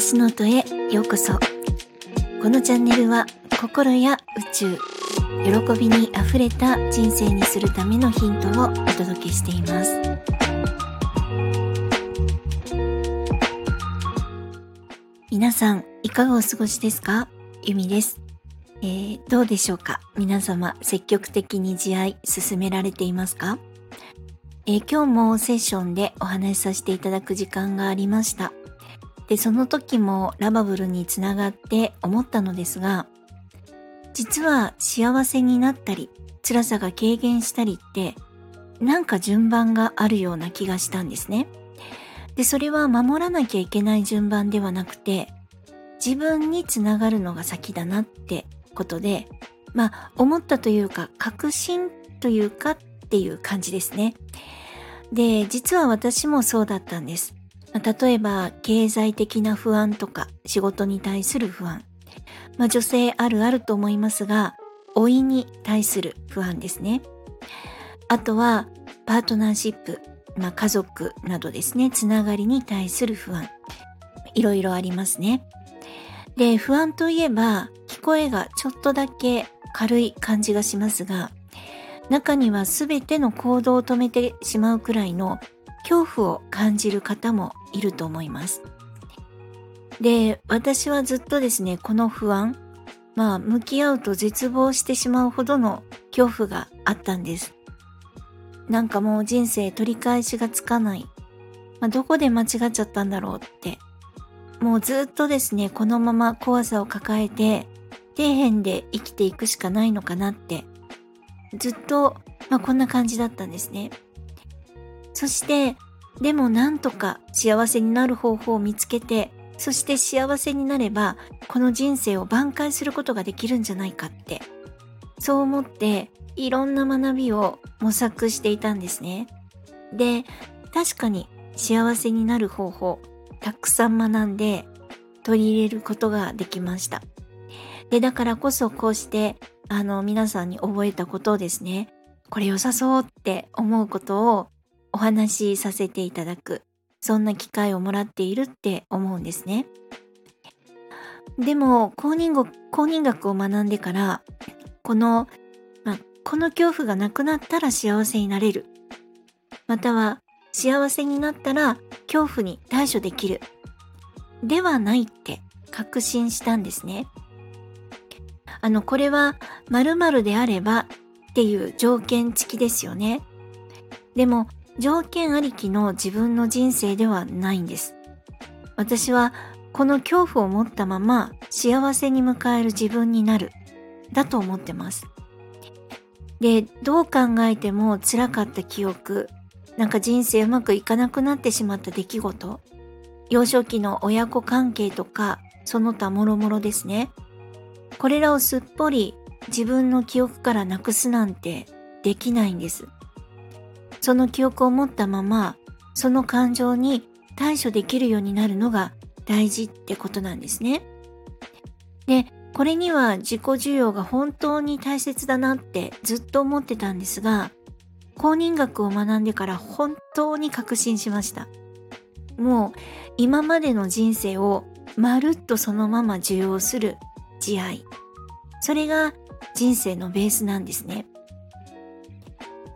私の音へようこそ。このチャンネルは心や宇宙喜びにあふれた人生にするためのヒントをお届けしています。皆さんいかがお過ごしですか？ゆみです。えー、どうでしょうか？皆様積極的に慈愛進められていますか？えー、今日もセッションでお話しさせていただく時間がありました。で、その時もラバブルにつながって思ったのですが、実は幸せになったり、辛さが軽減したりって、なんか順番があるような気がしたんですね。で、それは守らなきゃいけない順番ではなくて、自分につながるのが先だなってことで、まあ、思ったというか、確信というかっていう感じですね。で、実は私もそうだったんです。例えば、経済的な不安とか、仕事に対する不安。まあ、女性あるあると思いますが、老いに対する不安ですね。あとは、パートナーシップ、まあ、家族などですね、つながりに対する不安。いろいろありますね。で、不安といえば、聞こえがちょっとだけ軽い感じがしますが、中には全ての行動を止めてしまうくらいの恐怖を感じる方もいると思います。で、私はずっとですね、この不安、まあ、向き合うと絶望してしまうほどの恐怖があったんです。なんかもう人生取り返しがつかない。まあ、どこで間違っちゃったんだろうって。もうずっとですね、このまま怖さを抱えて、底辺で生きていくしかないのかなってずっと、まあ、こんな感じだったんですね。そして、でもなんとか幸せになる方法を見つけて、そして幸せになれば、この人生を挽回することができるんじゃないかって、そう思って、いろんな学びを模索していたんですね。で、確かに幸せになる方法、たくさん学んで取り入れることができました。で、だからこそこうしてあの、皆さんに覚えたことをですね、これ良さそうって思うことをお話しさせていただく、そんな機会をもらっているって思うんですね。でも、公認語公認学を学んでから、この、まこの恐怖がなくなったら幸せになれる。または、幸せになったら恐怖に対処できる。ではないって確信したんですね。あの、これは〇〇であればっていう条件付きですよね。でも、条件ありきの自分の人生ではないんです。私はこの恐怖を持ったまま幸せに迎える自分になる。だと思ってます。で、どう考えても辛かった記憶、なんか人生うまくいかなくなってしまった出来事、幼少期の親子関係とか、その他もろもろですね。これらをすっぽり自分の記憶からなくすなんてできないんです。その記憶を持ったまま、その感情に対処できるようになるのが大事ってことなんですね。で、これには自己需要が本当に大切だなってずっと思ってたんですが、公認学を学んでから本当に確信しました。もう今までの人生をまるっとそのまま受容する慈愛。それが人生のベースなんですね。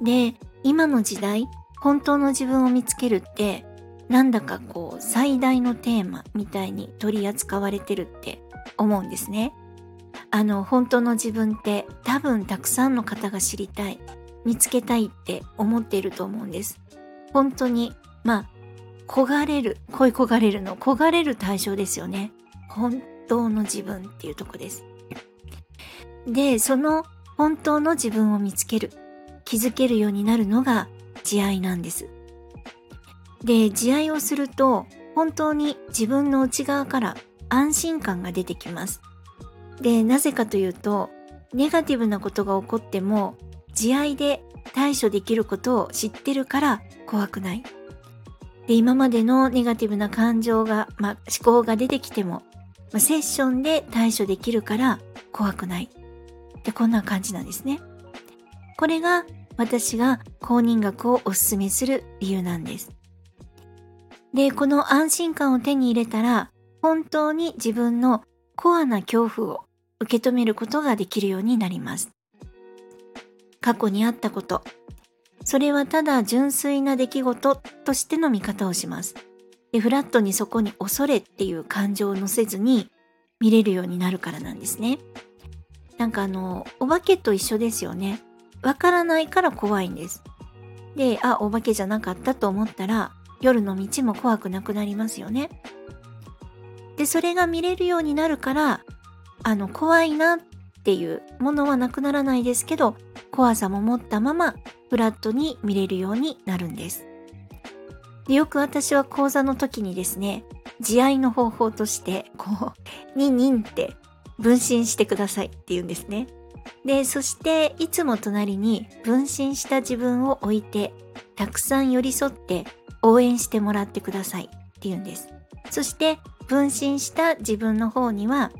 で、今の時代、本当の自分を見つけるって、なんだかこう最大のテーマみたいに取り扱われてるって思うんですね。あの、本当の自分って多分たくさんの方が知りたい、見つけたいって思っていると思うんです。本当に、まあ、焦がれる、恋焦がれるの、焦がれる対象ですよね。本当の自分っていうとこです。で、その本当の自分を見つける、気づけるようになるのが慈愛なんです。で、慈愛をすると、本当に自分の内側から安心感が出てきます。で、なぜかというと、ネガティブなことが起こっても、慈愛で対処できることを知ってるから怖くない。で、今までのネガティブな感情が、まあ、思考が出てきても、まあ、セッションで対処できるから怖くない。ってこんな感じなんですね。これが私が公認学をお勧めする理由なんです。で、この安心感を手に入れたら本当に自分のコアな恐怖を受け止めることができるようになります。過去にあったこと、それはただ純粋な出来事としての見方をします。で、フラットにそこに恐れっていう感情を乗せずに見れるようになるからなんですね。なんかあの、お化けと一緒ですよね。わからないから怖いんです。で、あ、お化けじゃなかったと思ったら、夜の道も怖くなくなりますよね。で、それが見れるようになるから、あの、怖いなっていうものはなくならないですけど、怖さも持ったまま、フラットに見れるようになるんです。でよく私は講座の時にですね、慈愛の方法として、こう、ニンニンって分身してくださいって言うんですね。で、そしていつも隣に分身した自分を置いて、たくさん寄り添って応援してもらってくださいって言うんです。そして分身した自分の方には、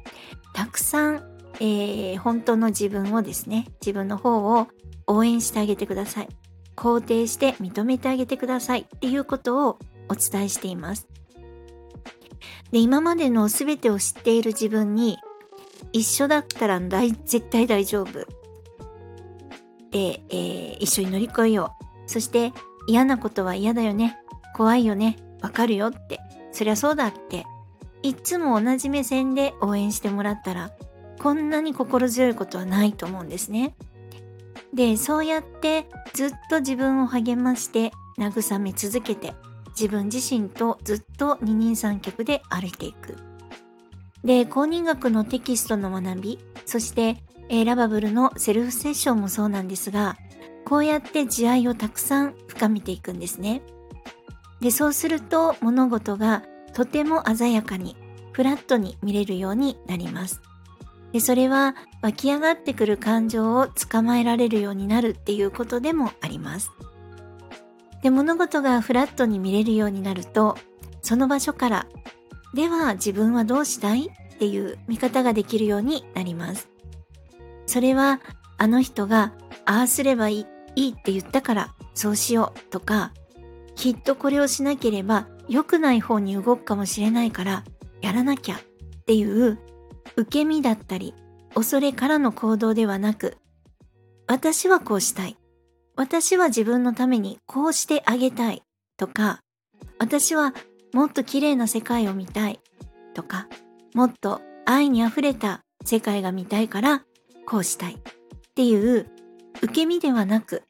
たくさん、えー、本当の自分をですね、自分の方を応援してあげてください。肯定して認めてあげてくださいっていうことをお伝えしています。で、今までの全てを知っている自分に一緒だったら大絶対大丈夫。で、えー、一緒に乗り越えよう。そして嫌なことは嫌だよね。怖いよね。わかるよって。そりゃそうだって。いつも同じ目線で応援してもらったら、こんなに心強いことはないと思うんですね。で、そうやってずっと自分を励まして慰め続けて自分自身とずっと二人三脚で歩いていく。で、公認学のテキストの学び、そして、えー、ラバブルのセルフセッションもそうなんですが、こうやって慈愛をたくさん深めていくんですね。で、そうすると物事がとても鮮やかに、フラットに見れるようになります。で、それは湧き上がってくる感情を捕まえられるようになるっていうことでもあります。で、物事がフラットに見れるようになると、その場所からでは自分はどうしたいっていう見方ができるようになります。それはあの人がああすればいいいいって言ったからそうしようとかきっとこれをしなければ良くない方に動くかもしれないからやらなきゃっていう受け身だったり恐れからの行動ではなく私はこうしたい私は自分のためにこうしてあげたいとか私はもっと綺麗な世界を見たいとか、もっと愛に溢れた世界が見たいからこうしたいっていう受け身ではなく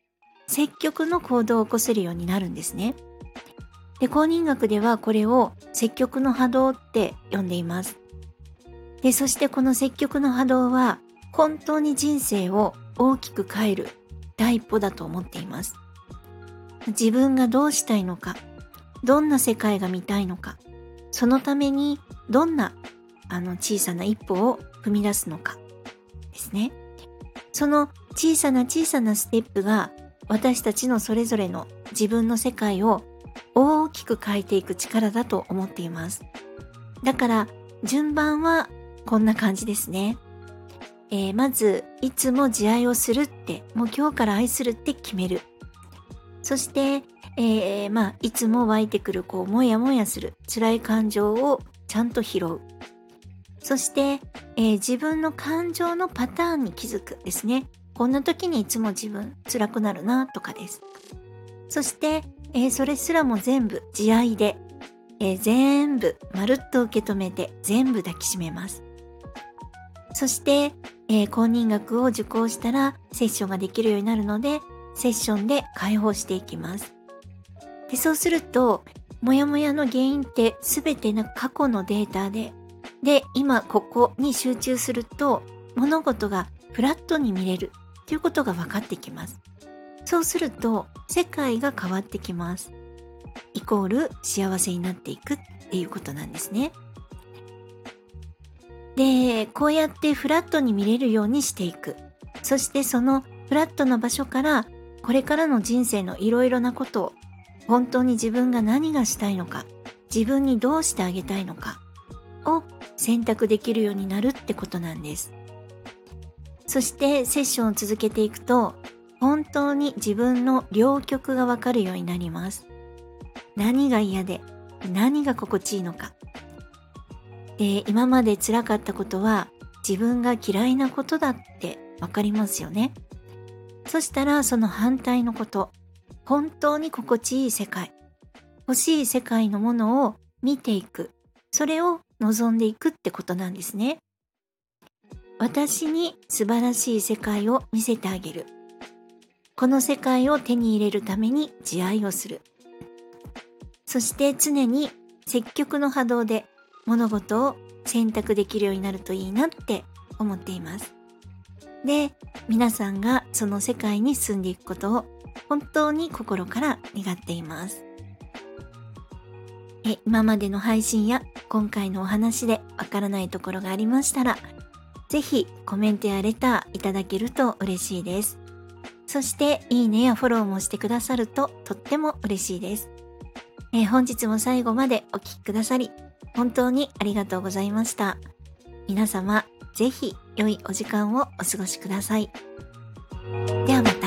積極の行動を起こせるようになるんですね。で、公認学ではこれを積極の波動って呼んでいます。で、そしてこの積極の波動は本当に人生を大きく変える第一歩だと思っています。自分がどうしたいのか、どんな世界が見たいのか、そのためにどんなあの小さな一歩を踏み出すのかですね。その小さな小さなステップが私たちのそれぞれの自分の世界を大きく変えていく力だと思っています。だから順番はこんな感じですね。えー、まず、いつも慈愛をするって、もう今日から愛するって決める。そして、えー、まあ、いつも湧いてくる、こう、もやもやする辛い感情をちゃんと拾う。そして、えー、自分の感情のパターンに気づくですね。こんな時にいつも自分辛くなるなとかです。そして、えー、それすらも全部慈愛で、えー、全部まるっと受け止めて全部抱きしめます。そして、えー、公認学を受講したらセッションができるようになるので、セッションで解放していきます。でそうすると、もやもやの原因って全ての過去のデータで、で、今ここに集中すると、物事がフラットに見れるということが分かってきます。そうすると、世界が変わってきます。イコール幸せになっていくっていうことなんですね。で、こうやってフラットに見れるようにしていく。そしてそのフラットな場所からこれからの人生のいろいろなことを本当に自分が何がしたいのか、自分にどうしてあげたいのかを選択できるようになるってことなんです。そしてセッションを続けていくと、本当に自分の両極がわかるようになります。何が嫌で、何が心地いいのか。で、今まで辛かったことは自分が嫌いなことだってわかりますよね。そしたらその反対のこと、本当に心地いい世界、欲しい世界のものを見ていく、それを望んでいくってことなんですね。私に素晴らしい世界を見せてあげる。この世界を手に入れるために自愛をする。そして常に積極の波動で物事を選択できるようになるといいなって思っています。で、皆さんがその世界に住んでいくことを本当に心から願っています。え今までの配信や今回のお話でわからないところがありましたら、ぜひコメントやレターいただけると嬉しいです。そしていいねやフォローもしてくださるととっても嬉しいです。え本日も最後までお聴きくださり本当にありがとうございました。皆様、ぜひ良いお時間をお過ごしください。ではまた。